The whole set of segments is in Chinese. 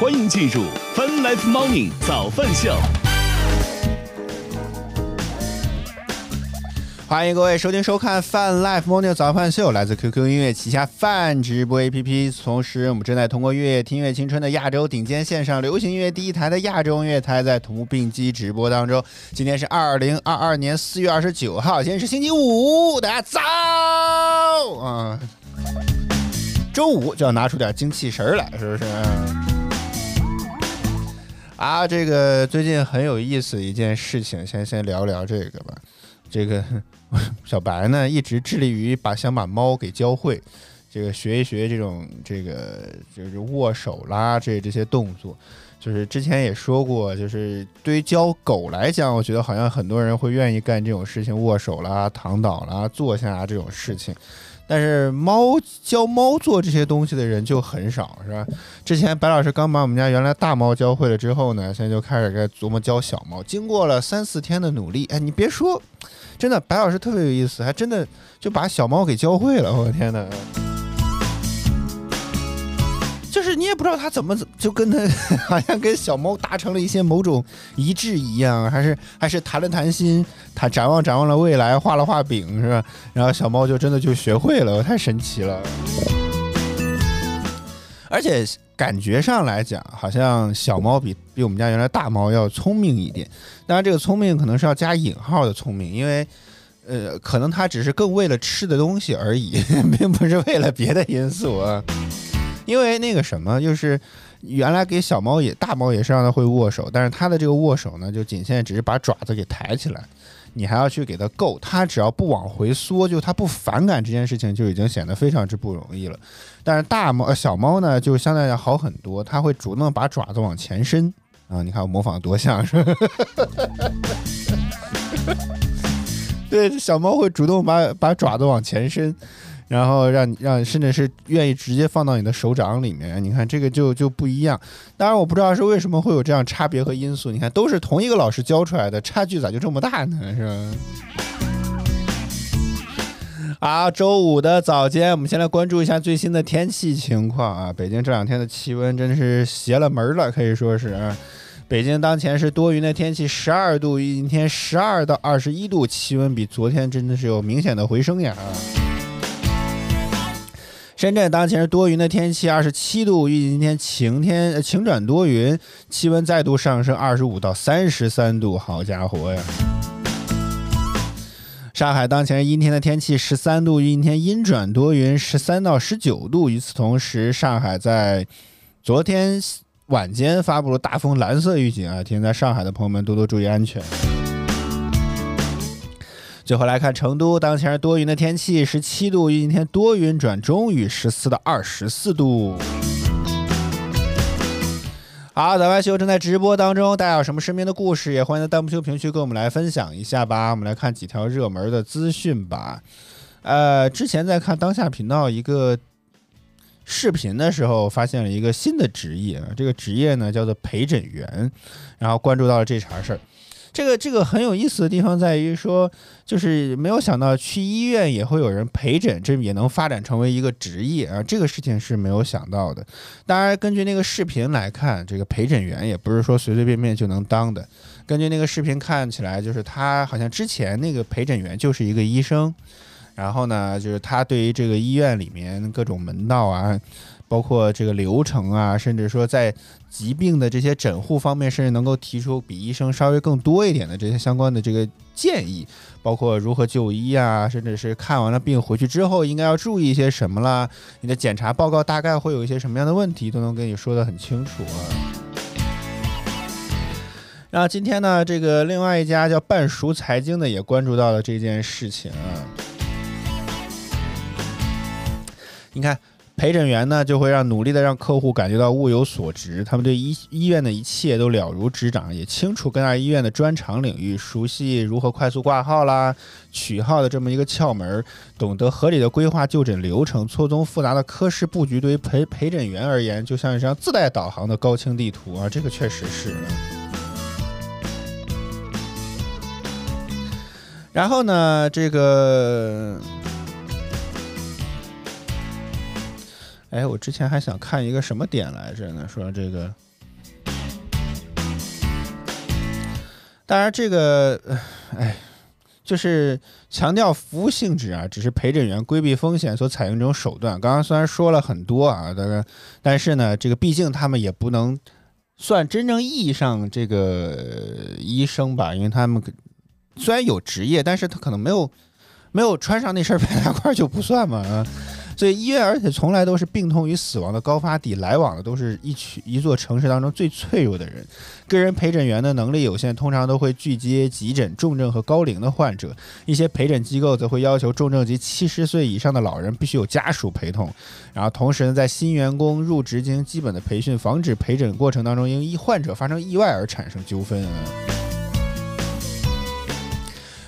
欢迎进入 Fun Life Morning 早饭秀。欢迎各位收听收看 Fun Life Morning 早饭秀，来自 QQ 音乐旗下泛直播 APP。同时，我们正在通过“乐听乐青春”的亚洲顶尖线上流行音乐第一台的亚洲音乐台，在同步并机直播当中。今天是二零二二年四月二十九号，今天是星期五，大家早啊！周五就要拿出点精气神来，是不是？啊，这个最近很有意思一件事情，先先聊聊这个吧。这个 小白呢，一直致力于把想把猫给教会，这个学一学这种这个就是握手啦，这这些动作。就是之前也说过，就是对于教狗来讲，我觉得好像很多人会愿意干这种事情，握手啦、躺倒啦、坐下啊这种事情。但是猫教猫做这些东西的人就很少，是吧？之前白老师刚把我们家原来大猫教会了之后呢，现在就开始该琢磨教小猫。经过了三四天的努力，哎，你别说，真的白老师特别有意思，还真的就把小猫给教会了。我的天哪！也不知道他怎么就跟他 好像跟小猫达成了一些某种一致一样，还是还是谈了谈心，他展望展望了未来，画了画饼，是吧？然后小猫就真的就学会了，太神奇了。而且感觉上来讲，好像小猫比比我们家原来大猫要聪明一点。当然，这个聪明可能是要加引号的聪明，因为呃，可能它只是更为了吃的东西而已，并不是为了别的因素啊。因为那个什么，就是原来给小猫也大猫也是让它会握手，但是它的这个握手呢，就仅限只是把爪子给抬起来，你还要去给它够，它只要不往回缩，就它不反感这件事情就已经显得非常之不容易了。但是大猫、小猫呢，就相对要好很多，它会主动把爪子往前伸啊，你看我模仿多像是。对，小猫会主动把把爪子往前伸。然后让你让甚至是愿意直接放到你的手掌里面，你看这个就就不一样。当然我不知道是为什么会有这样差别和因素。你看都是同一个老师教出来的，差距咋就这么大呢？是吧？啊，周五的早间，我们先来关注一下最新的天气情况啊。北京这两天的气温真是邪了门了，可以说是啊。北京当前是多云的天气，十二度，今天十二到二十一度，气温比昨天真的是有明显的回升呀。深圳当前是多云的天气，二十七度，预计今天晴天晴转多云，气温再度上升二十五到三十三度。好家伙呀！上海当前是阴天的天气，十三度，阴天阴转多云，十三到十九度。与此同时，上海在昨天晚间发布了大风蓝色预警啊，提醒在上海的朋友们多多注意安全。最后来看成都，当前是多云的天气，十七度，今天多云转中雨，十四到二十四度。好，早饭秀正在直播当中，大家有什么身边的故事，也欢迎在弹幕区评论区跟我们来分享一下吧。我们来看几条热门的资讯吧。呃，之前在看当下频道一个视频的时候，发现了一个新的职业，这个职业呢叫做陪诊员，然后关注到了这茬事儿。这个这个很有意思的地方在于说，就是没有想到去医院也会有人陪诊，这也能发展成为一个职业啊！这个事情是没有想到的。当然，根据那个视频来看，这个陪诊员也不是说随随便便就能当的。根据那个视频看起来，就是他好像之前那个陪诊员就是一个医生，然后呢，就是他对于这个医院里面各种门道啊。包括这个流程啊，甚至说在疾病的这些诊护方面，甚至能够提出比医生稍微更多一点的这些相关的这个建议，包括如何就医啊，甚至是看完了病回去之后应该要注意一些什么啦，你的检查报告大概会有一些什么样的问题，都能跟你说的很清楚啊。然后今天呢，这个另外一家叫半熟财经的也关注到了这件事情啊，你看。陪诊员呢，就会让努力的让客户感觉到物有所值，他们对医医院的一切都了如指掌，也清楚各大医院的专长领域，熟悉如何快速挂号啦、取号的这么一个窍门，懂得合理的规划就诊流程，错综复杂的科室布局，对于陪陪诊员而言，就像一张自带导航的高清地图啊，这个确实是。然后呢，这个。哎，我之前还想看一个什么点来着呢？说这个，当然这个，哎，就是强调服务性质啊，只是陪诊员规避风险所采用这种手段。刚刚虽然说了很多啊，但是但是呢，这个毕竟他们也不能算真正意义上这个医生吧，因为他们虽然有职业，但是他可能没有没有穿上那身白大褂就不算嘛啊。所以医院，而且从来都是病痛与死亡的高发地，来往的都是一群一座城市当中最脆弱的人。个人陪诊员的能力有限，通常都会拒接急诊、重症和高龄的患者。一些陪诊机构则会要求重症及七十岁以上的老人必须有家属陪同。然后，同时呢，在新员工入职进行基本的培训，防止陪诊过程当中因患者发生意外而产生纠纷。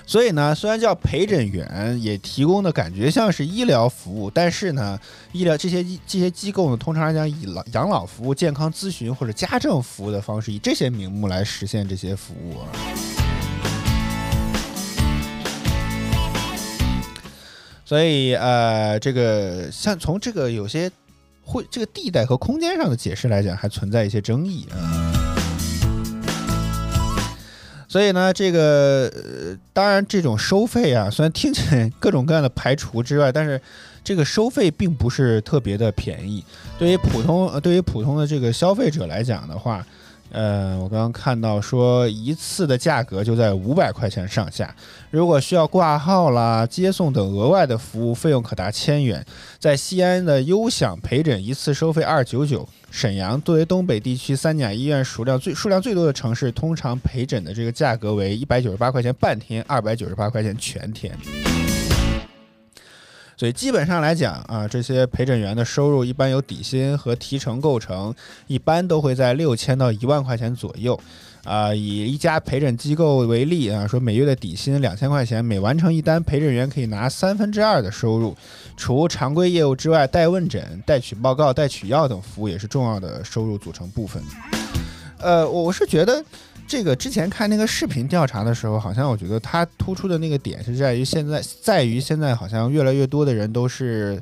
所以呢，虽然叫陪诊员，也提供的感觉像是医疗服务，但是呢，医疗这些这些机构呢，通常来讲以老养老服务、健康咨询或者家政服务的方式，以这些名目来实现这些服务。所以呃，这个像从这个有些会这个地带和空间上的解释来讲，还存在一些争议啊。所以呢，这个，当然这种收费啊，虽然听起来各种各样的排除之外，但是这个收费并不是特别的便宜。对于普通，对于普通的这个消费者来讲的话。呃，我刚刚看到说一次的价格就在五百块钱上下，如果需要挂号啦、接送等额外的服务，费用可达千元。在西安的优享陪诊一次收费二九九，沈阳作为东北地区三甲医院数量最数量最多的城市，通常陪诊的这个价格为一百九十八块钱半天，二百九十八块钱全天。所以基本上来讲啊，这些陪诊员的收入一般由底薪和提成构成，一般都会在六千到一万块钱左右。啊，以一家陪诊机构为例啊，说每月的底薪两千块钱，每完成一单，陪诊员可以拿三分之二的收入。除常规业务之外，代问诊、代取报告、代取药等服务也是重要的收入组成部分。呃，我是觉得。这个之前看那个视频调查的时候，好像我觉得它突出的那个点是在于现在，在于现在好像越来越多的人都是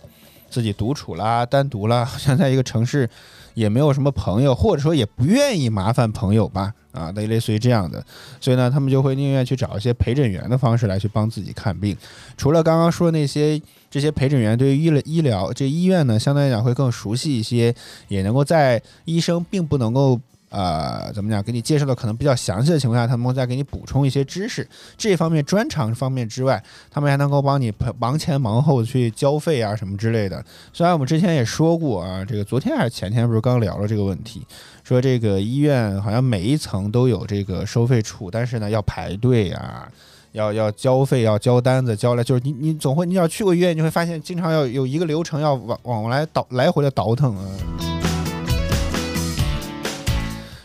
自己独处啦、单独啦，好像在一个城市也没有什么朋友，或者说也不愿意麻烦朋友吧，啊，类类似于这样的，所以呢，他们就会宁愿去找一些陪诊员的方式来去帮自己看病。除了刚刚说那些这些陪诊员对于医疗医疗这医院呢，相对来讲会更熟悉一些，也能够在医生并不能够。呃，怎么讲？给你介绍的可能比较详细的情况下，他们会再给你补充一些知识。这方面专长方面之外，他们还能够帮你忙前忙后去交费啊什么之类的。虽然我们之前也说过啊，这个昨天还是前天不是刚聊了这个问题，说这个医院好像每一层都有这个收费处，但是呢要排队啊，要要交费，要交单子交来，就是你你总会你要去过医院，你会发现经常要有一个流程要往往来倒来回的倒腾啊。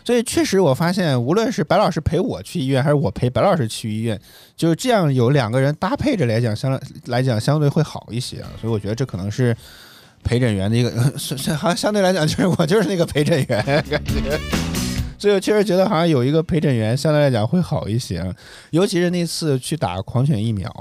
所以确实，我发现无论是白老师陪我去医院，还是我陪白老师去医院，就是这样有两个人搭配着来讲，相来讲相对会好一些啊。所以我觉得这可能是陪诊员的一个，好像相对来讲就是我就是那个陪诊员感觉。所以我确实觉得好像有一个陪诊员相对来讲会好一些，尤其是那次去打狂犬疫苗。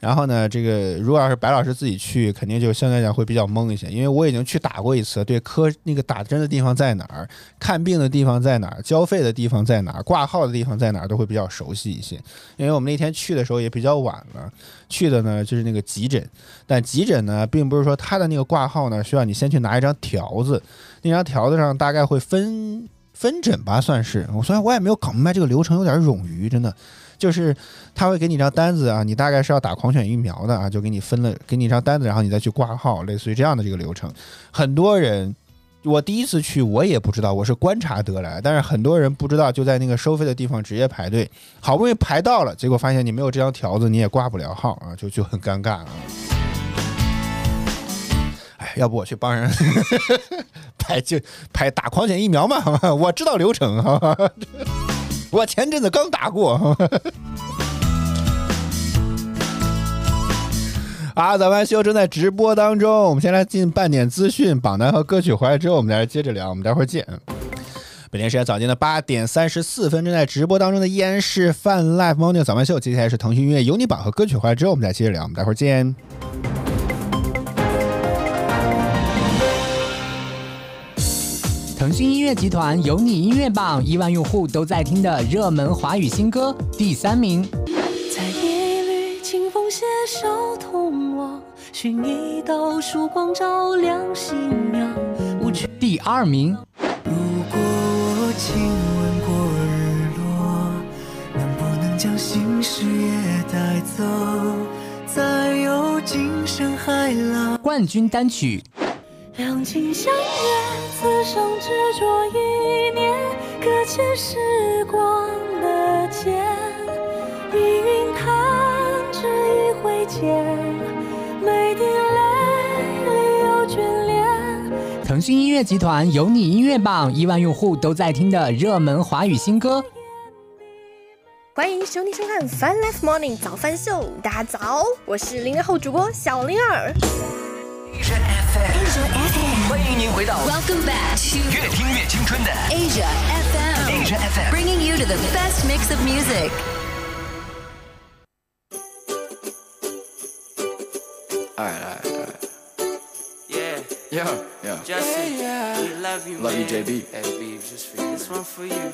然后呢，这个如果要是白老师自己去，肯定就相对来讲会比较懵一些，因为我已经去打过一次，对科那个打针的地方在哪儿，看病的地方在哪儿，交费的地方在哪儿，挂号的地方在哪儿，都会比较熟悉一些。因为我们那天去的时候也比较晚了，去的呢就是那个急诊，但急诊呢并不是说他的那个挂号呢需要你先去拿一张条子，那张条子上大概会分分诊吧，算是。我虽然我也没有搞明白这个流程，有点冗余，真的。就是他会给你一张单子啊，你大概是要打狂犬疫苗的啊，就给你分了，给你一张单子，然后你再去挂号，类似于这样的这个流程。很多人，我第一次去我也不知道，我是观察得来，但是很多人不知道，就在那个收费的地方直接排队，好不容易排到了，结果发现你没有这张条子，你也挂不了号啊，就就很尴尬啊。哎，要不我去帮人 排就排打狂犬疫苗嘛，我知道流程哈。我前阵子刚打过，啊！咱们秀正在直播当中，我们先来进半点资讯，榜单和歌曲回来之后，我们再接着聊，我们待会儿见。北京时间早间的八点三十四分，正在直播当中的依然是泛 Live Morning 早班秀，接下来是腾讯音乐有你榜和歌曲回来之后，我们再接着聊，我们待会儿见。腾讯音乐集团有你音乐榜亿万用户都在听的热门华语新歌第三名。在一缕清风携手同往，寻一道曙光照亮信仰。第二名。如果我亲吻过日落，能不能将心事也带走？再有今生海浪。冠军单曲。两情相悦，此生执着一念，搁浅时光的剑。碧云弹指一挥间，每滴泪里有眷恋。腾讯音乐集团有你音乐榜亿万用户都在听的热门华语新歌。欢迎收听收看《Fun Life Morning 早饭秀》，大家早，我是零零后主播小灵儿。Asia FM. 欢迎您回到 Welcome back to 越听越青春的 Asia FM. Asia FM。 Bringing you to the best mix of music. Alright, alright, alright. Yeah, Yeah, yeah. Justin, we love you, Love you, man. JB. Hey, Beebs, just for you. This one for you.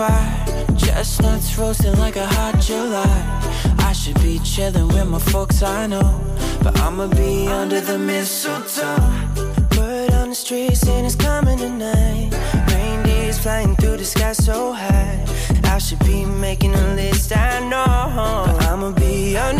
Fire. Chestnuts roasting like a hot July. I should be chilling with my folks, I know. But I'ma be under the mistletoe. Word on the street saying it's coming tonight. Reindeers flying through the sky so high. I should be making a list, I know. But I'ma be under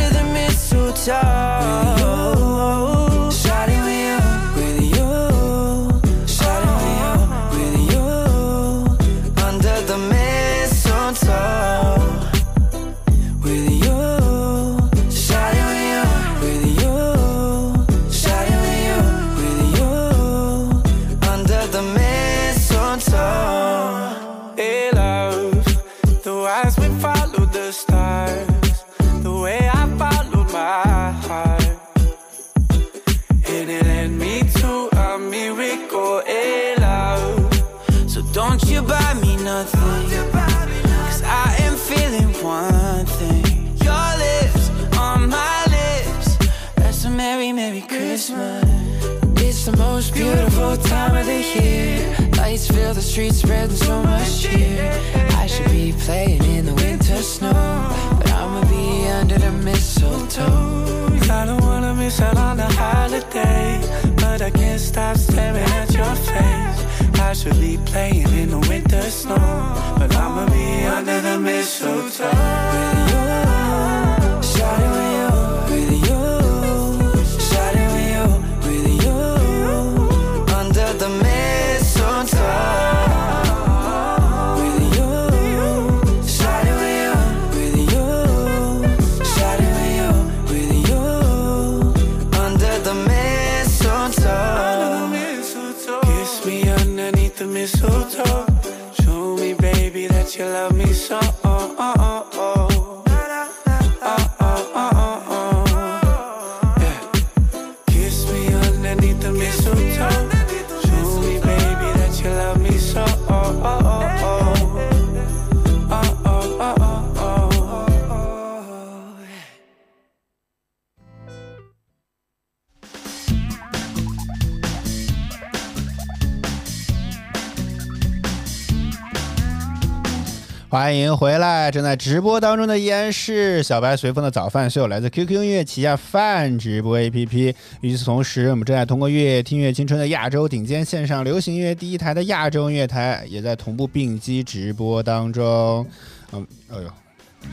欢迎回来！正在直播当中的依然是小白随风的早饭秀，来自 QQ 音乐旗下饭直播 APP。与此同时，我们正在通过乐听乐青春的亚洲顶尖线上流行音乐第一台的亚洲音乐台，也在同步并机直播当中。嗯，哎呦，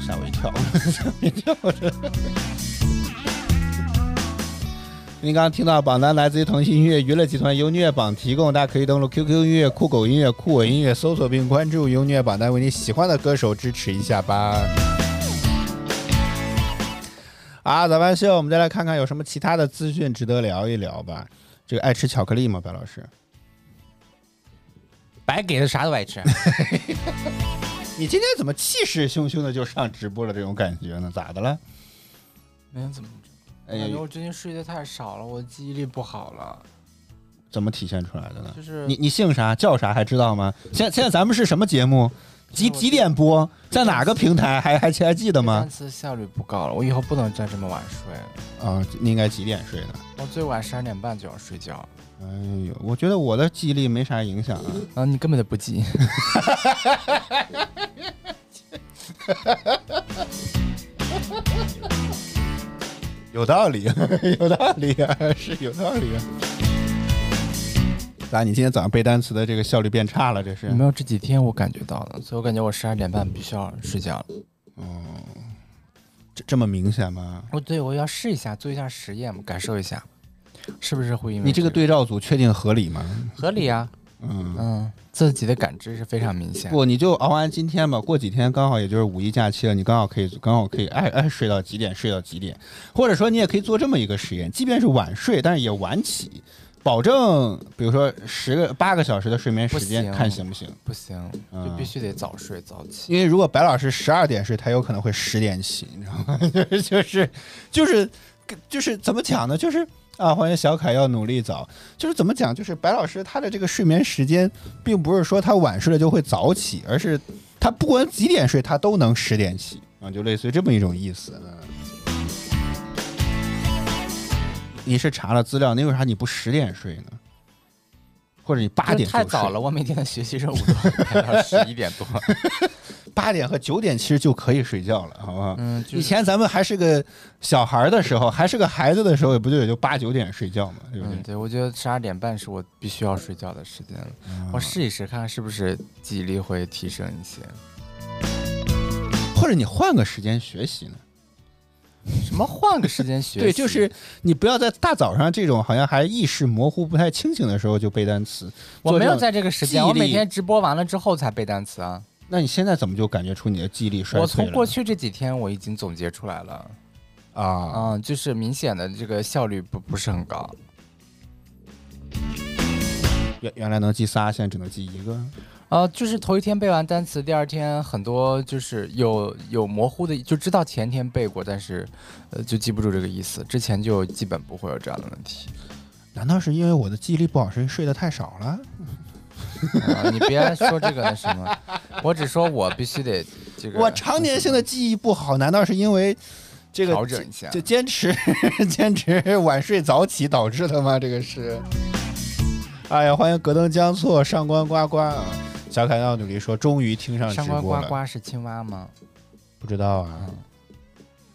吓我一跳，吓我一跳！您刚刚听到榜单来自于腾讯音乐娱乐集团优虐榜提供，大家可以登录 QQ 音乐、酷狗音乐、酷我音乐搜索并关注优虐榜单，为你喜欢的歌手支持一下吧。啊，早班秀，我们再来看看有什么其他的资讯值得聊一聊吧。这个爱吃巧克力吗，白老师？白给的啥都爱吃。你今天怎么气势汹汹的就上直播了？这种感觉呢？咋的了？没有怎么着？哎呦，我最近睡得太少了，我记忆力不好了。怎么体现出来的呢？就是你你姓啥叫啥还知道吗？现现在咱们是什么节目？几几点播？在哪个平台？还还还记得吗单？词效率不高了，我以后不能再这么晚睡了。啊，你应该几点睡的？我最晚十二点半就要睡觉。哎呦，我觉得我的记忆力没啥影响啊。啊，你根本就不记。有道理，有道理啊，是有道理啊。咋？你今天早上背单词的这个效率变差了？这是？没有，这几天我感觉到了，所以我感觉我十二点半必须要睡觉了。嗯这这么明显吗？哦，对，我要试一下，做一下实验嘛，感受一下，是不是会因为你这个对照组确定合理吗？合理啊？嗯，嗯，自己的感知是非常明显。不，你就熬完今天吧，过几天刚好也就是五一假期了，你刚好可以刚好可以爱爱睡到几点睡到几点，或者说你也可以做这么一个实验，即便是晚睡，但是也晚起，保证比如说十个八个小时的睡眠时间，行看行不行？不行，嗯就必须得早睡早起。因为如果白老师十二点睡，他有可能会十点起，你知道吗？就是就是就是就是怎么讲呢？就是啊，欢迎小凯要努力早。就是怎么讲？就是白老师他的这个睡眠时间，并不是说他晚睡了就会早起，而是他不管几点睡，他都能十点起啊，就类似于这么一种意思。嗯你是查了资料，那为啥你不十点睡呢？或者你八点睡太早了，我每天的学习任务都排到十一点多。八点和九点其实就可以睡觉了，好不好？嗯，就是以前咱们还是个小孩儿的时候，还是个孩子的时候，也不就也就八九点睡觉嘛，对不对？嗯，对，我觉得十二点半是我必须要睡觉的时间了。嗯我试一试，看看是不是记忆力会提升一些。或者你换个时间学习呢？什么换个时间学习？对，就是你不要在大早上这种好像还意识模糊、不太清醒的时候就背单词。我没有在这个时间，我每天直播完了之后才背单词啊。那你现在怎么就感觉出你的记忆力衰退了？我从过去这几天我已经总结出来了，啊，嗯，就是明显的这个效率不不是很高。原原来能记仨，现在只能记一个。呃，就是头一天背完单词，第二天很多就是有有模糊的，就知道前天背过，但是呃就记不住这个意思。之前就基本不会有这样的问题。难道是因为我的记忆力不好，是因为睡得太少了？啊，你别说这个那什么，我只说我必须得这个。我常年性的记忆不好，难道是因为这个调整一下就坚持 坚持晚睡早起导致的吗？这个是。哎呀，欢迎戈登江错上官呱呱啊！小凯要努力说，终于听上直上官呱。呱是青蛙吗？不知道啊，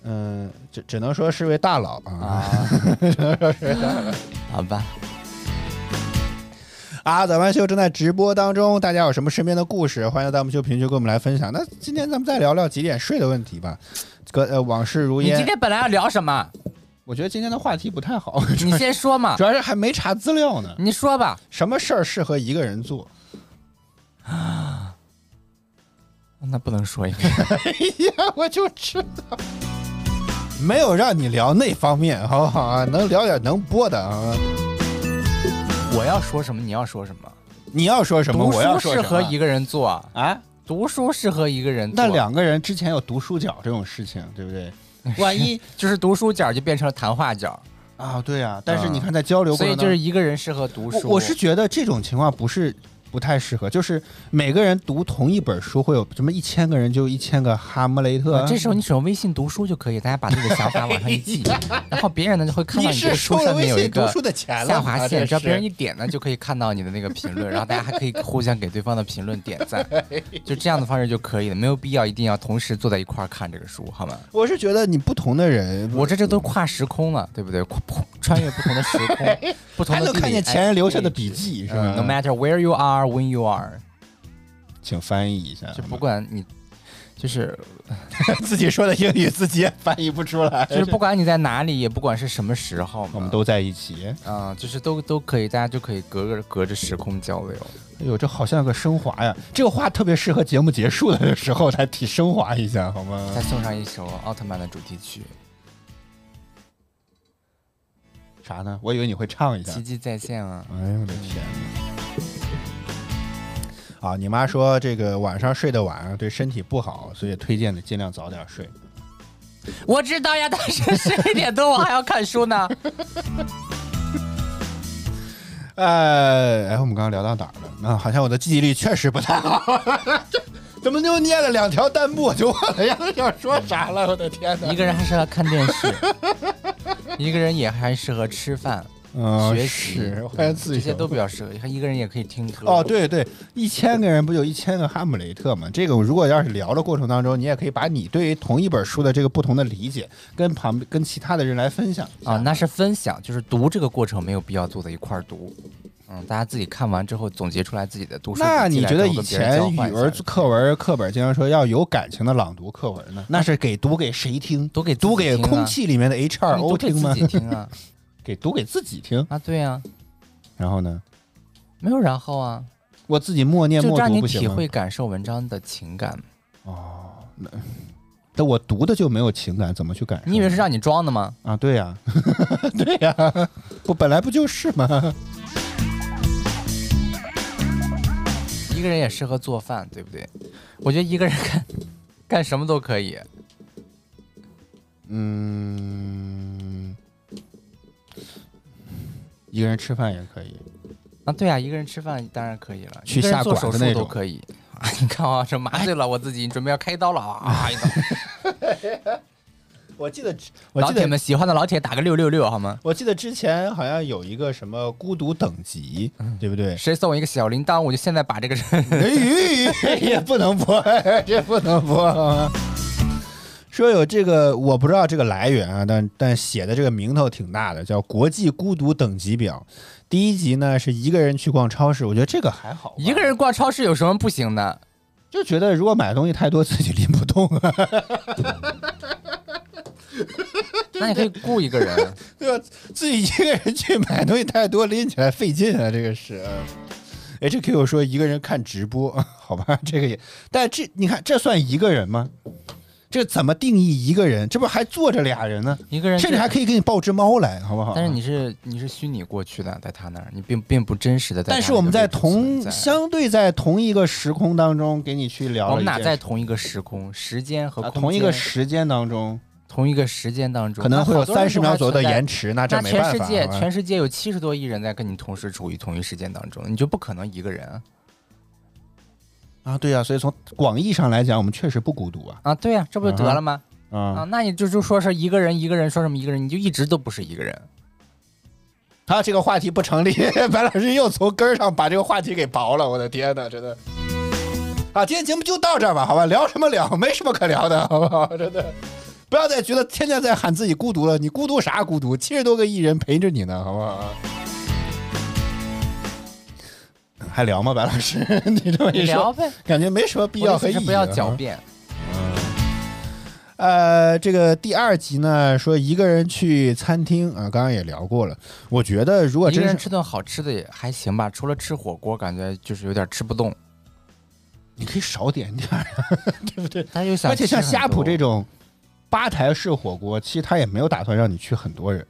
嗯，只只能说是位大佬啊。啊，好吧。啊，早班秀正在直播当中，大家有什么身边的故事，欢迎在弹幕区评论区跟我们来分享。那今天咱们再聊聊几点睡的问题吧。个呃，往事如烟。你今天本来要聊什么？我觉得今天的话题不太好，你先说嘛 主。要是还没查资料呢。你说吧。什么事儿适合一个人做？啊 那不能说一个。哎呀，我就知道，没有让你聊那方面，好不好啊？能聊点能播的啊。我要说什么？你要说什么？你要说什么？读我要书适说什么合一个人做，啊？读书适合一个人做。那两个人之前有读书角这种事情，对不对？万一就是读书角就变成了谈话角，啊，对呀、但是你看在交流所以就是一个人适合读书。我我是觉得这种情况不是不太适合，就是每个人读同一本书，会有什么一千个人就一千个哈姆雷特。啊这时候你使用微信读书就可以，大家把自己的想法往上一记，然后别人呢就会看到你是这个书上面有一个下划线，只要别人一点呢，就可以看到你的那个评论，然后大家还可以互相给对方的评论点赞，就这样的方式就可以了，没有必要一定要同时坐在一块儿看这个书，好吗？我是觉得你不同的人，我这这都跨时空了，对不对？跨穿越不同的时空，不同的地理看见前人留下的笔哎记，是吧，No？matter where you are, when you are，请翻译一下，就不管你，就是 自己说的英语自己也翻译不出来，就是不管你在哪里，也不管是什么时候，我们都在一起。嗯，就是都都可以，大家就可以隔着隔着时空交流。哎呦，这好像有个升华呀！这个话特别适合节目结束的时候才提升华一下，好吗？再送上一首奥特曼的主题曲。啥呢？我以为你会唱一下。奇迹再现啊！哎呦我的天哪！啊，你妈说这个晚上睡得晚啊对身体不好，所以推荐的尽量早点睡。我知道呀，但是十一点多我还要看书呢。呃，哎，我们刚刚聊到哪儿了？那、好像我的记忆力确实不太好，怎么就念了两条弹幕我就忘了要要说啥了？我的天哪！一个人还适合看电视，一个人也还适合吃饭、嗯，学习是，欢迎自这些都比较适合。看一个人也可以听歌。哦，，对对，一千个人不就一千个哈姆雷特吗？这个如果要是聊的过程当中，你也可以把你对于同一本书的这个不同的理解，跟旁跟其他的人来分享啊，那是分享，就是读这个过程没有必要坐在一块儿读。嗯，大家自己看完之后总结出来自己的读书。那你觉得以前语文课文课本经常说要有感情的朗读课文呢？那是给读给谁听？读给读给空气里面的 H 二你 O 读给听吗自？己听啊 给读给自己听。啊，对呀、然后呢，没有然后啊，我自己默念默读不行吗？会感受文章的情感。哦，那但我读的就没有情感，怎么去感受？你以为是让你装的吗？啊？对呀、对呀、不本来不就是吗？一个人也适合做饭，对不对？我觉得一个人干干什么都可以。嗯，一个人吃饭也可以。啊，对啊，一个人吃饭当然可以了，去下馆子那种都可以。啊，你看啊，这麻醉了我自己，准备要开刀了啊！一刀 我记得，我老记得，铁们喜欢的老铁打个六六六好吗？我记得之前好像有一个什么孤独等级，对不对？谁送我一个小铃铛，我就现在把这个人哎，也不能播，这不能播啊。说有这个，我不知道这个来源啊，但但写的这个名头挺大的，叫《国际孤独等级表》。第一集呢是一个人去逛超市，我觉得这个还好，一个人逛超市有什么不行的？就觉得如果买东西太多，自己拎不动啊，那你可以雇一个人，对吧？自己一个人去买东西太多，拎起来费劲啊，这个是。HQ 说一个人看直播，好吧，这个也，但这你看这算一个人吗？这怎么定义一个人？这不还坐着俩人呢？一个人甚至还可以给你抱只猫来，好不好？但是你是你是虚拟过去的，在他那儿，你并并不真实的在。但是我们在同相相对在同一个时空当中给你去聊我们哪一件事在同一个时空、时间和空间、啊同一个时间当中，同一个时间当中，可能会有三十秒左右的延迟，那这没办法。全世界全世界有七十多亿人在跟你同时处于同一时间当中，你就不可能一个人啊！啊，对呀、所以从广义上来讲，我们确实不孤独啊。啊，对呀、这不就得了吗？啊，啊，那你就就说是一个人，一个人说什么一个人，你就一直都不是一个人。他这个话题不成立，白老师又从根儿上把这个话题给刨了，我的天哪，真的。啊，今天节目就到这儿吧，好吧，聊什么聊？没什么可聊的，好不好？真的，不要再觉得天天在喊自己孤独了，你孤独啥孤独？七十多个艺人陪着你呢，好不好？还聊吗，白老师？你这么一说，聊，感觉没什么必要和意义。不要啊狡辩。呃，这个第二集呢，说一个人去餐厅啊，刚刚也聊过了。我觉得如果一个人吃顿好吃的也还行吧，除了吃火锅，感觉就是有点吃不动。你可以少点点儿，对不对？他又想而且像呷哺这种吧台式火锅，其实他也没有打算让你去很多人，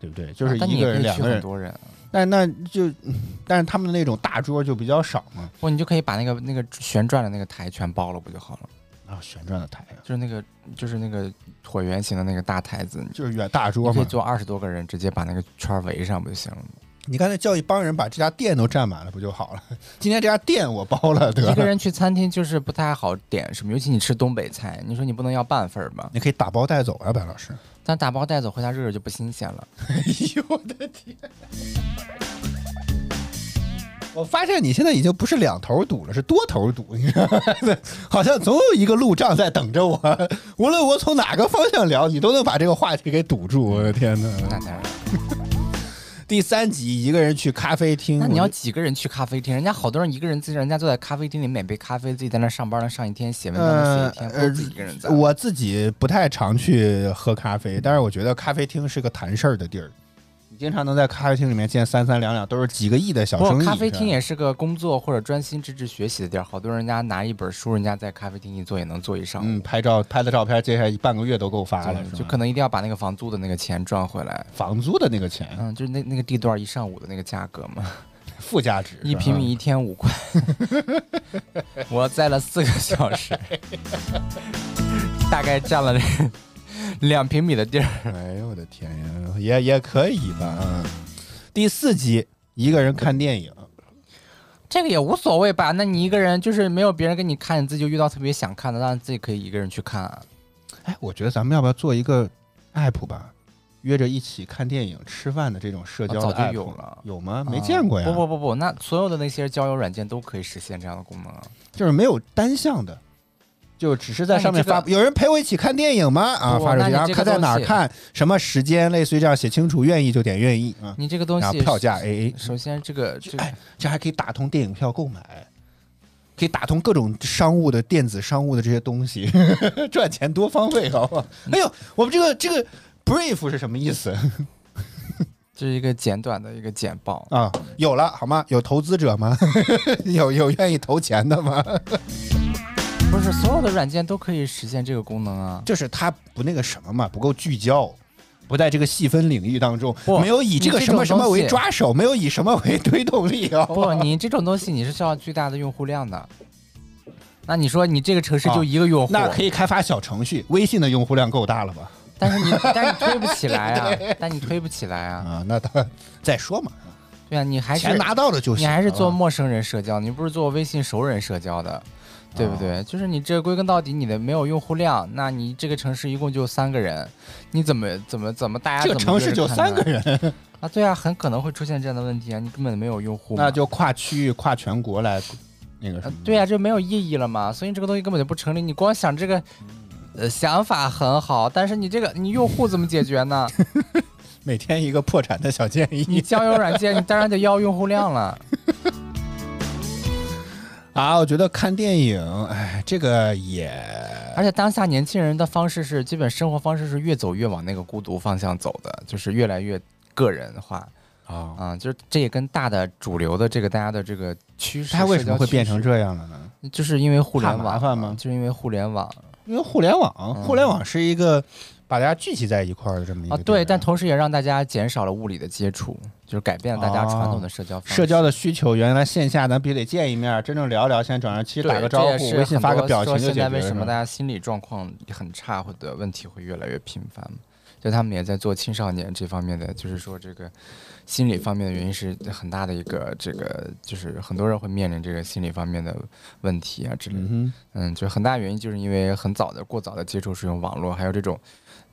对不对？就是一个人、两个人，很多人，但那就，嗯但是他们的那种大桌就比较少嘛。不，你就可以把那个那个旋转的那个台全包了，不就好了？啊，旋转的台啊，就是那个就是那个椭圆形的那个大台子，就是远大桌嘛。可以坐二十多个人，直接把那个圈儿围上不就行了吗？你刚才叫一帮人把这家店都占满了，不就好了？今天这家店我包了，得了。一个人去餐厅就是不太好点什么，尤其你吃东北菜，你说你不能要半份儿吧？你可以打包带走啊，白老师。但打包带走回家热热就不新鲜了。哎呦我的天！我发现你现在已经不是两头堵了，是多头堵，你知道吗？好像总有一个路障在等着我，无论我从哪个方向聊，你都能把这个话题给堵住。我的天哪！那当然，第三集一个人去咖啡厅，那你要几个人去咖啡厅？人家好多人一个人自己，人家坐在咖啡厅里买杯咖啡，自己在那上班了上一天，写文章能写一天，呃不是自己一个人在。我自己不太常去喝咖啡，但是我觉得咖啡厅是个谈事儿的地儿。你经常能在咖啡厅里面见三三两两都是几个亿的小生意。咖啡厅也是个工作或者专心致志学习的地儿，好多人家拿一本书，人家在咖啡厅一坐也能坐一上午。嗯，拍照拍的照片，接下来半个月都够发了，就可能一定要把那个房租的那个钱赚回来。房租的那个钱嗯，就是那那个地段一上午的那个价格嘛，附加值，一平米一天五块，我栽了四个小时，大概占了 两平米的地儿。哎呦我的天呀，也也可以吧。嗯，第四集一个人看电影，这个也无所谓吧？那你一个人就是没有别人跟你看，你自己就遇到特别想看的，当然自己可以一个人去看啊。哎，我觉得咱们要不要做一个 app 吧？约着一起看电影、吃饭的这种社交早就有了有吗？没见过呀。不不不不，那所有的那些交友软件都可以实现这样的功能啊。就是没有单向的，就只是在上面发。有人陪我一起看电影吗？啊，发出去，然后看在哪儿看，什么时间，类似于这样写清楚，愿意就点愿意啊。你这个东西票价 AA，首先这个这个哎，这还可以打通电影票购买，可以打通各种商务的电子商务的这些东西，赚钱多方位，好不好？哎呦，我们这个这个 brief 是什么意思 这是一个简短的一个简报。啊？有了好吗？有投资者吗？有有愿意投钱的吗？不是所有的软件都可以实现这个功能啊。就是它不那个什么嘛，不够聚焦，不在这个细分领域当中，没有以这个什么什么为抓手，没有以什么为推动力啊。不，你这种东西你是需要巨大的用户量的。那你说你这个城市就一个用户，那可以开发小程序，微信的用户量够大了吧？但是你但是你推不起来啊，但你推不起来啊。啊，那他再说嘛，对啊，你还是钱拿到了就行。你还是做陌生人社交，你不是做微信熟人社交的，对不对？就是你这归根到底你的没有用户量，那你这个城市一共就三个人，你怎么怎么怎么大家这个城怎么约市就三个人，啊？对啊，很可能会出现这样的问题啊，你根本没有用户，那就跨区域、跨全国来那个什么。呃对啊，这没有意义了嘛，所以这个东西根本就不成立。你光想这个，呃，想法很好，但是你这个你用户怎么解决呢？每天一个破产的小建议你交友软件，你当然得要用户量了。啊！我觉得看电影，哎，这个也而且当下年轻人的方式是，基本生活方式是越走越往那个孤独方向走的，就是越来越个人化啊，啊、就是这也跟大的主流的这个大家的这个趋势，它为什么会？变成这样了呢？就是因为互联网麻烦吗就是因为互联网因为互联网，嗯互联网是一个把大家聚集在一块儿的这么一个啊，对，但同时也让大家减少了物理的接触，就是改变了大家传统的社交方式。社交的需求，原来线下咱必须得见一面，真正聊聊，现在转上其实打个招呼，微信发个表情现在。为什么大家心理状况很差，或者问题会越来越频繁嘛？就他们也在做青少年这方面的，就是说这个心理方面的原因是很大的一个，这个就是很多人会面临这个心理方面的问题啊之类的。嗯嗯，就很大原因就是因为很早的、过早的接触使用网络，还有这种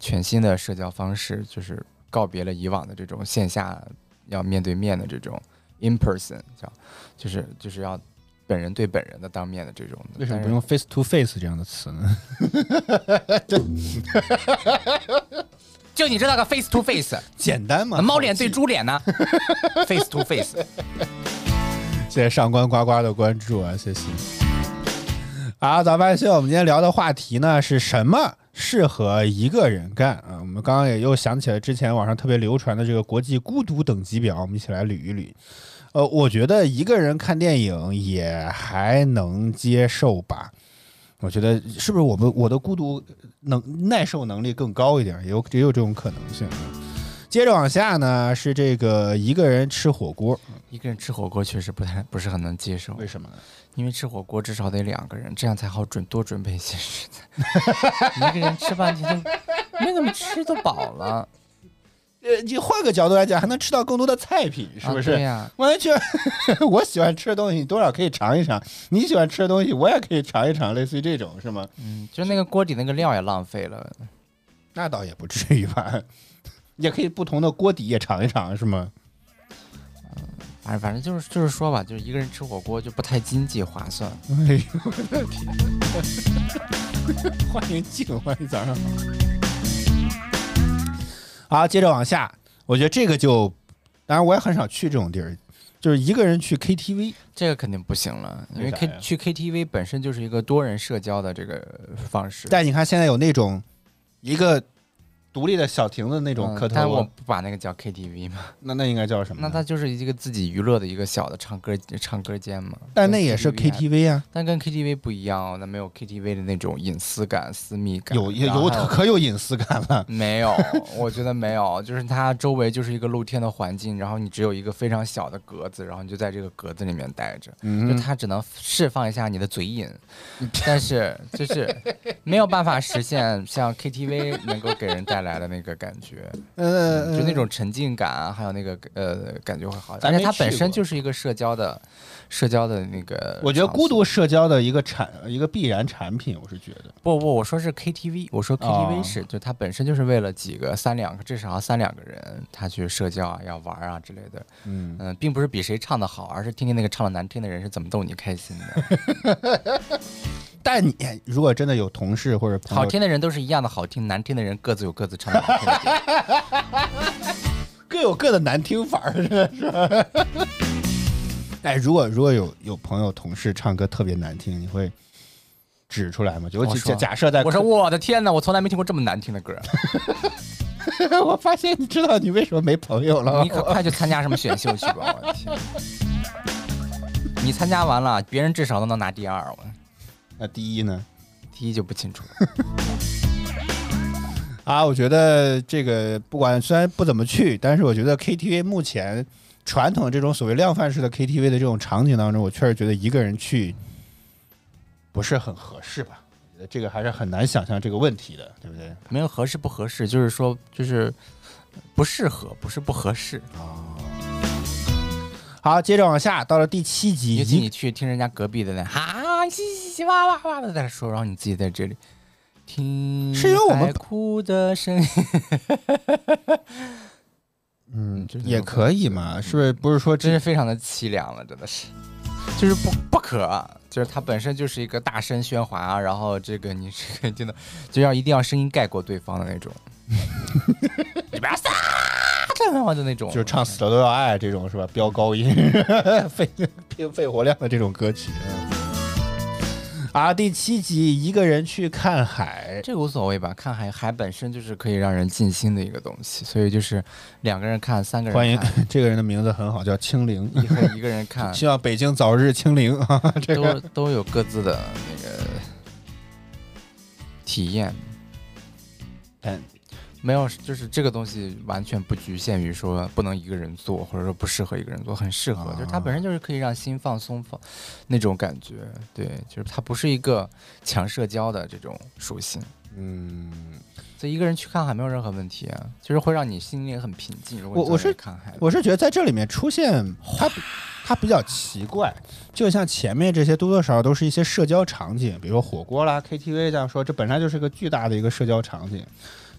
全新的社交方式，就是告别了以往的这种线下要面对面的这种 in person，叫就是就是要本人对本人的当面的这种的。为什么不用 face to face 这样的词呢？就你知道个 face to face，简单嘛，猫脸对。猪脸呢？face to face，谢谢上官呱呱的关注啊，谢谢。好，早饭秀，我们今天聊的话题呢是什么适合一个人干啊？我们刚刚也又想起了之前网上特别流传的这个国际孤独等级表，我们一起来捋一捋。呃，我觉得一个人看电影也还能接受吧。我觉得是不是我们我的孤独能耐受能力更高一点，也有也有这种可能性。接着往下呢，是这个一个人吃火锅，一个人吃火锅确实不太不是很能接受，为什么呢？因为吃火锅至少得两个人，这样才好准多准备一些食材。一个人吃半天就没怎么吃都饱了，呃，你换个角度来讲，还能吃到更多的菜品，是不是？啊对呀、完全，我喜欢吃的东西，你多少可以尝一尝；你喜欢吃的东西，我也可以尝一尝，类似于这种，是吗？嗯，就那个锅底那个料也浪费了。那倒也不至于吧，也可以不同的锅底也尝一尝，是吗？嗯反正反正就是就是说吧，就是一个人吃火锅就不太经济划算。哎呦我的天！欢迎静，欢迎早上好。好，接着往下，我觉得这个就，当然我也很少去这种地儿，就是一个人去 KTV，这个肯定不行了，因为 K 呀去 KTV 本身就是一个多人社交的这个方式。但你看现在有那种一个独立的小亭子那种嗯磕头啊，但我不把那个叫 KTV 嘛，那那应该叫什么？那它就是一个自己娱乐的一个小的唱歌唱歌间嘛。但那也是 KTV 啊，但跟 KTV 不一样哦，那没有 KTV 的那种隐私感、私密感。有有可有隐私感了。没有，我觉得没有，就是它周围就是一个露天的环境，然后你只有一个非常小的格子，然后你就在这个格子里面待着，就嗯，它只能释放一下你的嘴瘾，但是就是没有办法实现像 KTV 能够给人带来的那个感觉，呃，就那种沉浸感啊，还有那个呃感觉会好一点，而且它本身就是一个社交的社交的那个，我觉得孤独。社交的一个产一个必然产品，我是觉得。不不，我说是 KTV，我说哦 KTV 是，就它本身就是为了几个三两个，至少要三两个人，他去社交啊，要玩啊之类的。嗯，嗯，并不是比谁唱的好，而是听听那个唱的难听的人是怎么逗你开心的。但你如果真的有同事或者朋友好听的人都是一样的好听，难听的人各自有各自唱的难听的。各有各的难听法儿，是吧？哎，如果如果有有朋友同事唱歌特别难听，你会指出来吗？就假设在我说我的天哪，我从来没听过这么难听的歌。我发现你知道你为什么没朋友了你可快去参加什么选秀去吧！我的天，你参加完了，别人至少都能拿第二，我那第一呢？第一就不清楚了。啊，我觉得这个不管虽然不怎么去，但是我觉得 KTV 目前传统这种所谓量贩式的 KTV 的这种场景当中，我确实觉得一个人去不是很合适吧？我觉得这个还是很难想象这个问题的，对不对？没有合适不合适，就是说就是不适合，不是不合适啊。好，接着往下，到了第七集，尤其你去听人家隔壁的那哈嘻嘻嘻哇哇哇的在那说，然后你自己在这里听，是因为我们哭的声音，嗯也可以嘛，是不是？不是说真是非常的凄凉了，真的是，就是不不可，就是它本身就是一个大声喧哗，啊然后这个你这个真的就要一定要声音盖过对方的那种，你不要撒这那种，就是唱死了都要爱这种是吧？飙高音，肺拼肺活量的这种歌曲。啊，第七集一个人去看海，这个无所谓吧，看海海本身就是可以让人静心的一个东西，所以就是两个人看，三个人欢迎，这个人的名字很好，叫清零。以后一个人看，希望北京早日清零啊！这都个都有各自的那个体验。嗯，没有，就是这个东西完全不局限于说不能一个人做，或者说不适合一个人做，很适合，就是它本身就是可以让心放松放那种感觉。对，就是它不是一个强社交的这种属性，嗯，所以一个人去看海没有任何问题啊，就是会让你心里很平静。如果我我是看海，我是觉得在这里面出现它它比较奇怪，就像前面这些多多少少都是一些社交场景，比如说火锅啦、KTV 这样说，这本来就是个巨大的一个社交场景。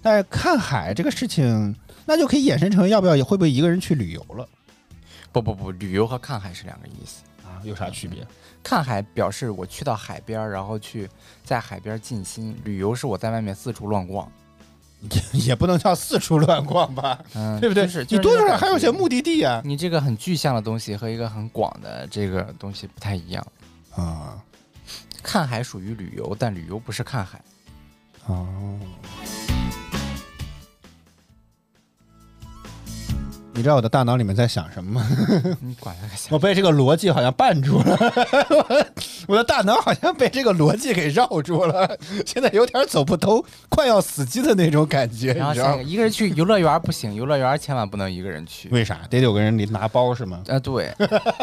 但是看海这个事情，那就可以衍生成要不要也会不会一个人去旅游了不不不，旅游和看海是两个意思。啊？有啥区别？看海表示我去到海边，然后去在海边儿静心；旅游是我在外面四处乱逛，也 也不能叫四处乱逛吧，嗯，对不对？就是你多多少少还有些。目的地啊。你这个很具象的东西和一个很广的这个东西不太一样。啊看海属于旅游，但旅游不是看海。哦。你知道我的大脑里面在想什么吗？你管他想我被这个逻辑好像绊住了，我 我的大脑好像被这个逻辑给绕住了，现在有点走不通，快要死机的那种感觉，然后你知道吗？下一个一个人去游乐园不行，游乐园千万不能一个人去。为啥得有个人拿包是吗？啊，对，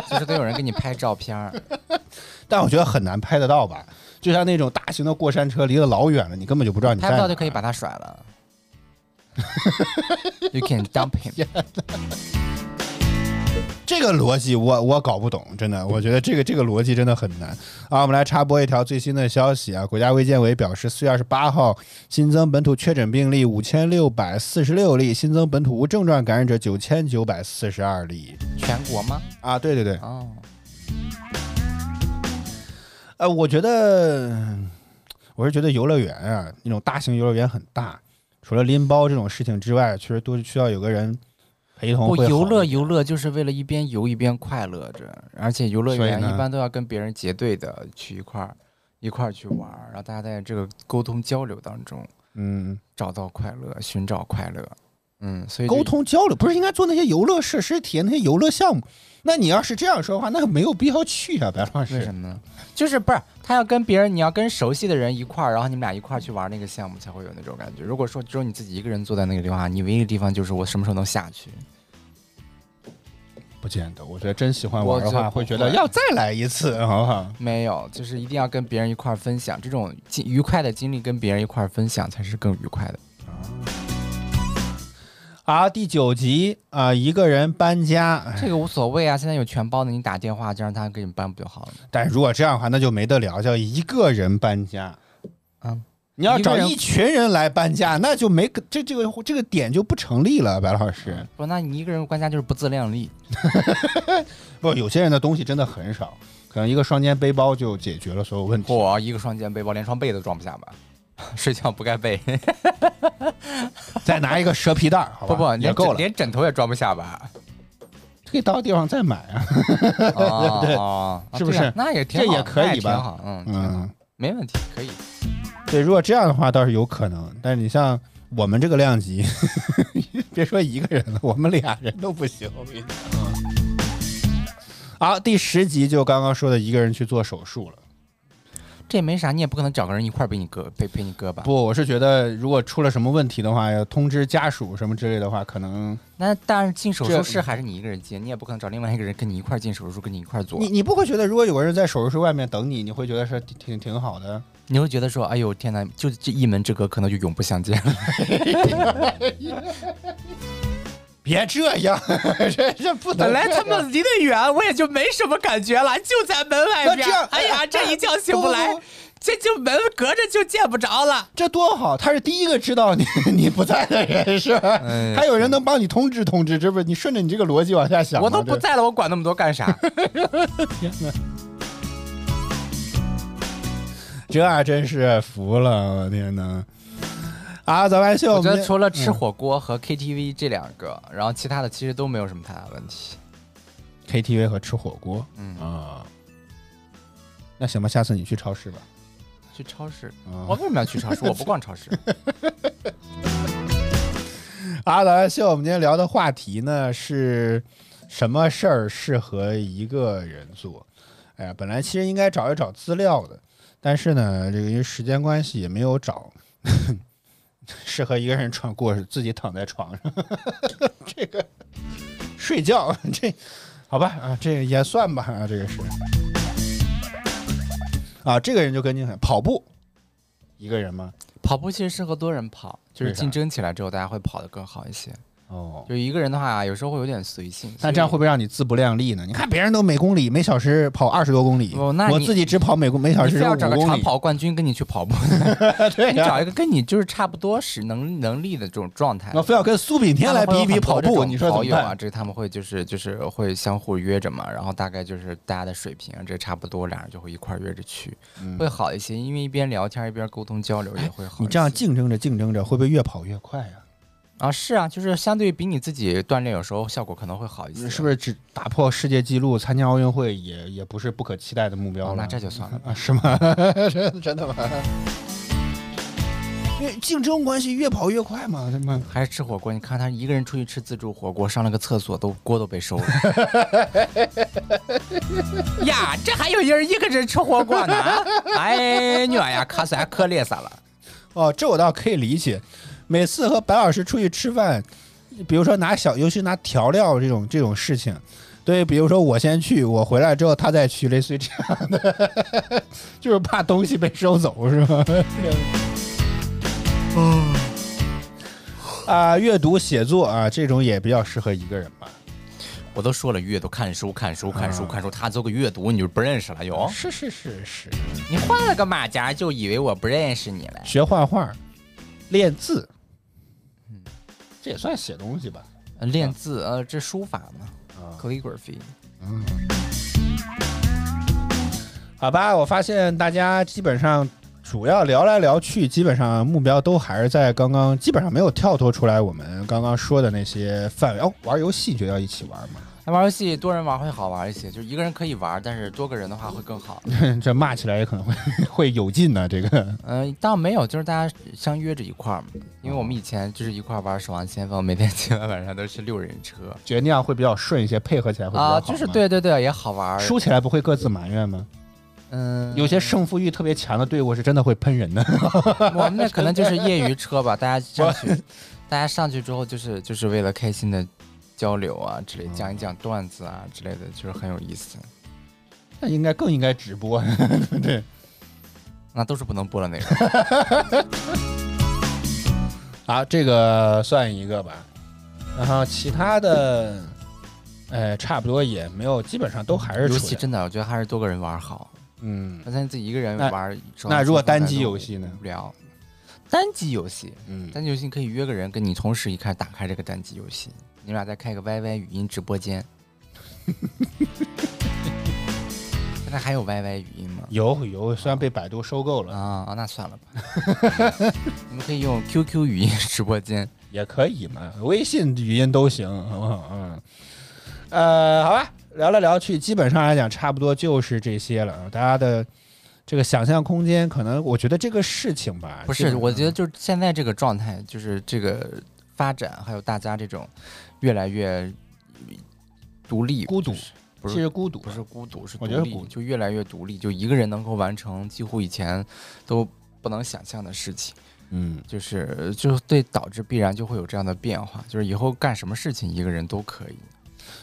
就是得有人给你拍照片儿。但我觉得很难拍得到吧，就像那种大型的过山车，离得老远了，你根本就不知道你在拍不到就可以把它甩了。You can dump him。这个逻辑我我搞不懂，真的，我觉得这个这个逻辑真的很难啊。我们来插播一条最新的消息啊，国家卫健委表示，四月二十八号新增本土确诊病例五千六百四十六例，新增本土无症状感染者九千九百四十二例全国吗？啊。对对对，哦，呃，我觉得我是觉得游乐园啊，那种大型游乐园很大，除了拎包这种事情之外，确实都需要有个人陪同不。游乐游乐就是为了一边游一边快乐着，而且游乐园一般都要跟别人结队的去一块儿一块儿去玩儿，然后大家在这个沟通交流当中，嗯，找到快乐，寻找快乐。嗯，所以沟通交流不是应该做那些游乐设施、体验那些游乐项目？那你要是这样说的话，那没有必要去啊，白老师为什。么呢？就是不是他要跟别人，你要跟熟悉的人一块儿，然后你们俩一块儿去玩那个项目，才会有那种感觉。如果说只有你自己一个人坐在那个地方，你唯一的地方就是我什么时候能下去。不见得，我觉得真喜欢玩的话，会觉得要再来一次，好不好？没有，就是一定要跟别人一块儿分享这种愉快的经历，跟别人一块儿分享才是更愉快的。好，第九集啊、一个人搬家，这个无所谓啊，现在有全包的，你打电话就让他给你搬不就好了吗？但如果这样的话，那就没得聊，叫一个人搬家。嗯，你要找一群人来搬家，那就没个这这个这个点就不成立了，白老师。不，那你一个人搬家就是不自量力。不，有些人的东西真的很少，可能一个双肩背包就解决了所有问题。嚯，一个双肩背包连双被都装不下吧？睡觉不盖被，再拿一个蛇皮袋儿，好吧，不不，也够了，连枕头也装不下吧？可以到地方再买啊。哦 哦，啊是不是那也挺好，这也可以那挺吧好，嗯挺好嗯，没问题，可以。对，如果这样的话倒是有可能，但是你像我们这个量级，别说一个人了，我们俩人都不行。我跟你讲。好，第十集就刚刚说的一个人去做手术了。这也没啥，你也不可能找个人一块儿陪你割陪陪你割吧？不，我是觉得如果出了什么问题的话，要通知家属什么之类的话，可能那但是进手术室还是你一个人进，你也不可能找另外一个人跟你一块儿进手术室，跟你一块儿做你。你不会觉得如果有个人在手术室外面等你，你会觉得是挺挺挺好的？你会觉得说，哎呦天哪，就这一门之隔，可能就永不相见了。别这样，这这不能。本来他们离得远，我也就没什么感觉了，就在门外边。哎呀，这一觉醒不来不不不，这就门隔着就见不着了。这多好，他是第一个知道你 你不在的人，是吧？哎还有人能帮你通知通知，这不是你顺着你这个逻辑往下想？我都不在了，我管那么多干啥？这真是服了，我天哪！啊，咱们秀，我觉们得除了吃嗯火锅和 KTV 这两个，然后其他的其实都没有什么太大问题。KTV 和吃火锅嗯，啊，那行吧，下次你去超市吧。去超市，啊我为什么要去超市？我不逛超市。啊，早班秀，我们今天聊的话题呢是什么事儿适合一个人做？哎呀，本来其实应该找一找资料的，但是呢，这个因为时间关系也没有找。适合一个人穿过自己躺在床上，这个睡觉这好吧啊，这个也算吧啊，这个是啊，这个人就跟你很跑步，一个人吗？跑步其实适合多人跑，就是竞争起来之后，大家会跑得更好一些。哦，就一个人的话，有时候会有点随性。但这样会不会让你自不量力呢？你看别人都每公里每小时跑二十多公里，哦那我自己只跑每公每小时五公里，找个长跑冠军跟你去跑步，你找一个跟你就是差不多是能能力的这种状态。我非要跟苏炳添来比一比跑步，你说怎么跑友啊，办？这他们会就是就是会相互约着嘛，然后大概就是大家的水平这差不多，俩人就会一块儿约着去，会好一些，因为一边聊天一边沟通交流也会好。你这样竞争着竞争着，会不会越跑越快啊？啊，是啊，就是相对于比你自己锻炼，有时候效果可能会好一些，是不是只打破世界纪录、参加奥运会也也不是不可期待的目标？那这就算了。啊，是吗？真真的吗？因为竞争关系越跑越快嘛，他妈还是吃火锅，你看他一个人出去吃自助火锅，上了个厕所都锅都被收了。呀，这还有人一个人吃火锅呢？哎娘呀，可酸可累死了。哦，这我倒可以理解。每次和白老师出去吃饭，比如说拿小，尤其拿调料这种这种事情，对，比如说我先去，我回来之后他再去，类似于这样的，就是怕东西被收走，是吧？嗯。啊，阅读写作啊，这种也比较适合一个人吧。我都说了，阅读看书看书看书啊看书，他做个阅读你就不认识了哟。是是是是，你换了个马甲就以为我不认识你了。学画画，练字，嗯，这也算写东西吧？呃练字，呃，这书法嘛啊，，calligraphy。嗯好吧，我发现大家基本上主要聊来聊去，基本上目标都还是在刚刚，基本上没有跳脱出来我们刚刚说的那些范围。哦，玩游戏就要一起玩嘛？玩游戏多人玩会好玩一些，就是一个人可以玩，但是多个人的话会更好。这骂起来也可能会 会有劲呢。这个嗯、倒没有，就是大家相约着一块儿嘛。因为我们以前就是一块儿玩《守望先锋》，每天今晚晚上都是六人车 觉得那样会比较顺一些，配合起来会比较好啊，就是，对对对，也好玩儿。输起来不会各自埋怨吗？嗯，有些胜负欲特别强的队伍是真的会喷人的。我们那可能就是业余车吧，大家上去，大家上去之后就是就是为了开心的交流啊之类，讲一讲段子啊之类的，就是很有意思。那应该更应该直播，对。那都是不能播的内容。好，这个算一个吧。然后其他的，呃，差不多也没有，基本上都还是游戏真的，我觉得还是多个人玩好。嗯那咱自己一个人玩，那如果单机游戏呢无聊。单机游戏，嗯，单机游戏可以约个人跟你同时一开始打开这个单机游戏，你俩再开个 YY 语音直播间。现在还有 YY 语音吗？有有，虽然被百度收购了，啊哦，那算了吧。你们可以用 QQ 语音直播间。也可以嘛，微信语音都行，好不好？嗯，呃，好吧，聊来聊去，基本上来讲，差不多就是这些了。大家的这个想象空间，可能我觉得这个事情吧，不是，我觉得就是现在这个状态，就是这个发展，还有大家这种越来越独立、孤独其是实孤独，不是孤独，是独立我觉得孤就越来越独立，就一个人能够完成几乎以前都不能想象的事情，嗯，就是就对导致必然就会有这样的变化，就是以后干什么事情一个人都可以，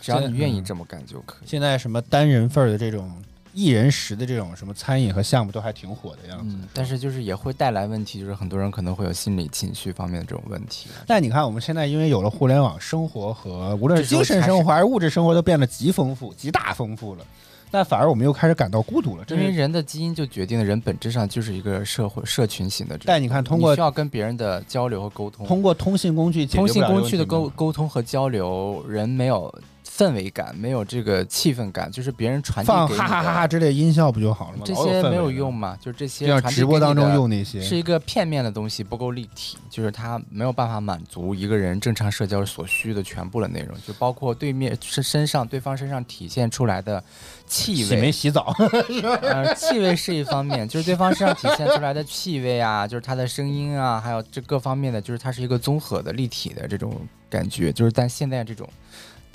只要你愿意嗯。这么干就可以。现在什么单人份儿的这种一人食的这种什么餐饮和项目都还挺火的样子。嗯，但是就是也会带来问题，就是很多人可能会有心理情绪方面的这种问题。但你看，我们现在因为有了互联网，生活和无论是精神生活还是物质生活都变得极丰富、极大丰富了。但反而我们又开始感到孤独了，因为人的基因就决定了人本质上就是一个社会社群型的。但你看，通过需要跟别人的交流和沟通，通过通信工具通信工具的沟沟通和交流，人没有氛围感，没有这个气氛感，就是别人传递放给你哈哈哈哈之类音效不就好了吗？这些没有用嘛？就这些就像传递直播当中给你的用那些，是一个片面的东西，不够立体，就是它没有办法满足一个人正常社交所需的全部的内容，就包括对面身身上对方身上体现出来的气洗没味，洗澡？呃，气味是一方面，就是对方身上体现出来的气味啊，就是他的声音啊，还有这各方面的，就是它是一个综合的、立体的这种感觉。就是但现在这种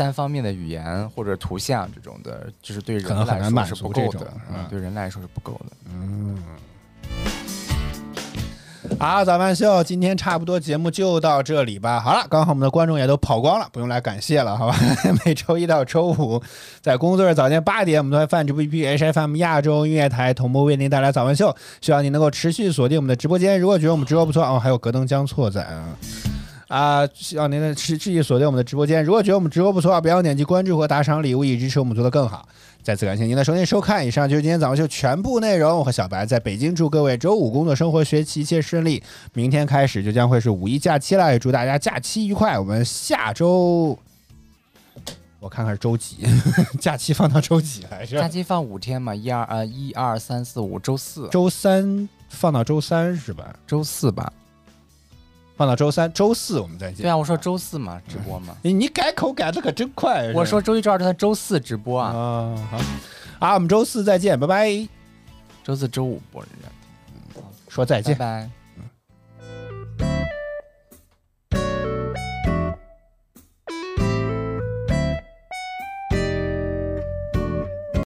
单方面的语言或者图像这种的，就是对人来说是不够的嗯啊，对人来说是不够的。嗯。好，早饭秀，今天差不多节目就到这里吧。好了，刚好我们的观众也都跑光了，不用来感谢了，好吧？每周一到周五，在工作日早间八点，我们都在泛直播 APP HFM 亚洲音乐台同步为您带来早饭秀。希望您能够持续锁定我们的直播间。如果觉得我们直播不错哦，还有格登江错在啊。啊，希望您能持继续锁定我们的直播间。如果觉得我们直播不错，不要点击关注和打赏礼物，以支持我们做得更好。再次感谢您的收听收看，以上就是今天早上秀全部内容。我和小白在北京，祝各位周五工作、生活、学习一切顺利。明天开始就将会是五一假期了，也祝大家假期愉快。我们下周，我看看是周几，假期放到周几来着？假期放五天嘛，一二呃一二三四五，周四周三放到周三是吧？周四吧？放到周三，周四我们再见。对啊，我说周四嘛，直播嘛。你 你改口改的可真快。我说周一、周二、周三、周四直播啊，啊，我们周四再见，拜拜。周四周五播人家。说再见拜。拜。